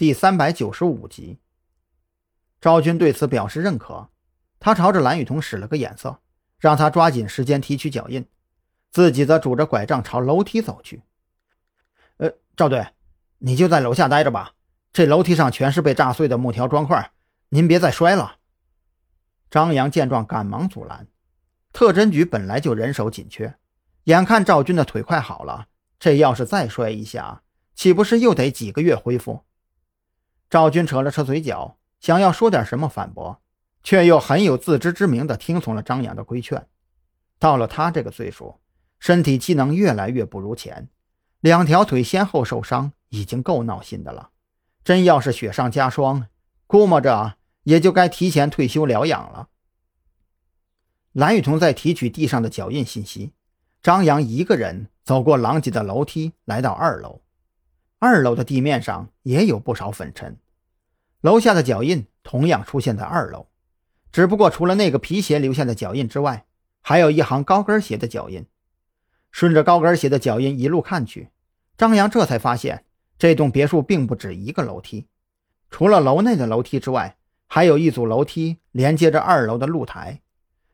第三百九十五集。赵军对此表示认可，他朝着蓝雨桐使了个眼色，让他抓紧时间提取脚印，自己则拄着拐杖朝楼梯走去。呃，赵队，你就在楼下待着吧，这楼梯上全是被炸碎的木条砖块，您别再摔了。张扬见状，赶忙阻拦。特侦局本来就人手紧缺，眼看赵军的腿快好了，这要是再摔一下，岂不是又得几个月恢复？赵军扯了扯嘴角，想要说点什么反驳，却又很有自知之明地听从了张扬的规劝。到了他这个岁数，身体机能越来越不如前，两条腿先后受伤，已经够闹心的了。真要是雪上加霜，估摸着也就该提前退休疗养了。蓝雨桐在提取地上的脚印信息，张扬一个人走过狼藉的楼梯，来到二楼。二楼的地面上也有不少粉尘，楼下的脚印同样出现在二楼，只不过除了那个皮鞋留下的脚印之外，还有一行高跟鞋的脚印。顺着高跟鞋的脚印一路看去，张扬这才发现这栋别墅并不止一个楼梯，除了楼内的楼梯之外，还有一组楼梯连接着二楼的露台，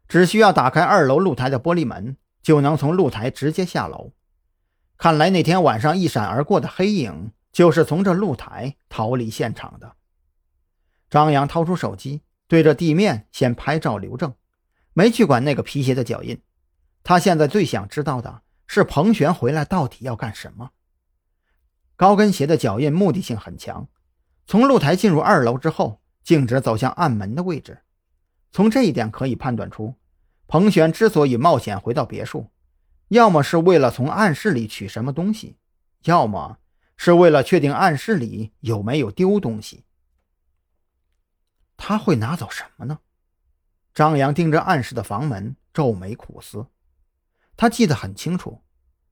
只需要打开二楼露台的玻璃门，就能从露台直接下楼。看来那天晚上一闪而过的黑影，就是从这露台逃离现场的。张扬掏出手机，对着地面先拍照留证，没去管那个皮鞋的脚印。他现在最想知道的是彭璇回来到底要干什么。高跟鞋的脚印目的性很强，从露台进入二楼之后，径直走向暗门的位置。从这一点可以判断出，彭璇之所以冒险回到别墅。要么是为了从暗室里取什么东西，要么是为了确定暗室里有没有丢东西。他会拿走什么呢？张扬盯着暗室的房门，皱眉苦思。他记得很清楚，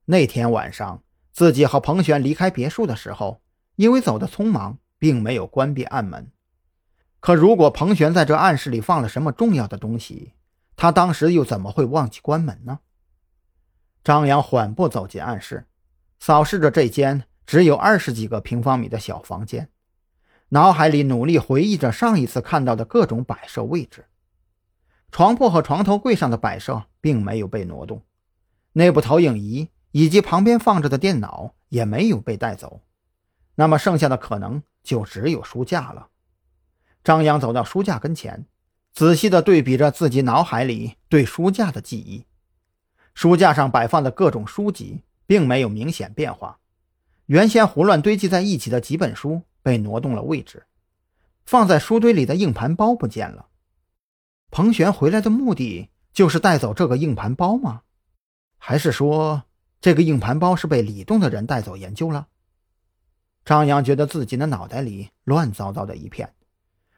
那天晚上自己和彭璇离开别墅的时候，因为走得匆忙，并没有关闭暗门。可如果彭璇在这暗室里放了什么重要的东西，他当时又怎么会忘记关门呢？张扬缓步走进暗室，扫视着这间只有二十几个平方米的小房间，脑海里努力回忆着上一次看到的各种摆设位置。床铺和床头柜上的摆设并没有被挪动，内部投影仪以及旁边放着的电脑也没有被带走。那么剩下的可能就只有书架了。张扬走到书架跟前，仔细地对比着自己脑海里对书架的记忆。书架上摆放的各种书籍并没有明显变化，原先胡乱堆积在一起的几本书被挪动了位置，放在书堆里的硬盘包不见了。彭璇回来的目的就是带走这个硬盘包吗？还是说这个硬盘包是被李栋的人带走研究了？张扬觉得自己的脑袋里乱糟糟的一片，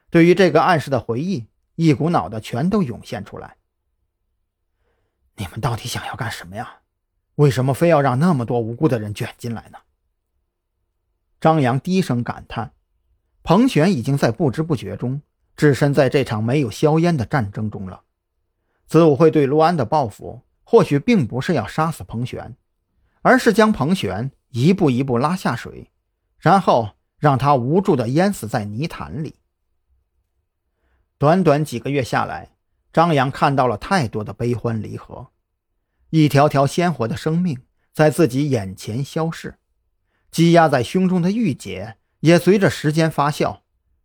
对于这个暗示的回忆一股脑的全都涌现出来。你们到底想要干什么呀？为什么非要让那么多无辜的人卷进来呢？张扬低声感叹：“彭璇已经在不知不觉中置身在这场没有硝烟的战争中了。子午会对陆安的报复，或许并不是要杀死彭璇，而是将彭璇一步一步拉下水，然后让他无助地淹死在泥潭里。”短短几个月下来。张扬看到了太多的悲欢离合，一条条鲜活的生命在自己眼前消逝，积压在胸中的郁结也随着时间发酵，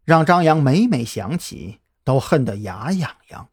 让张扬每每想起都恨得牙痒痒。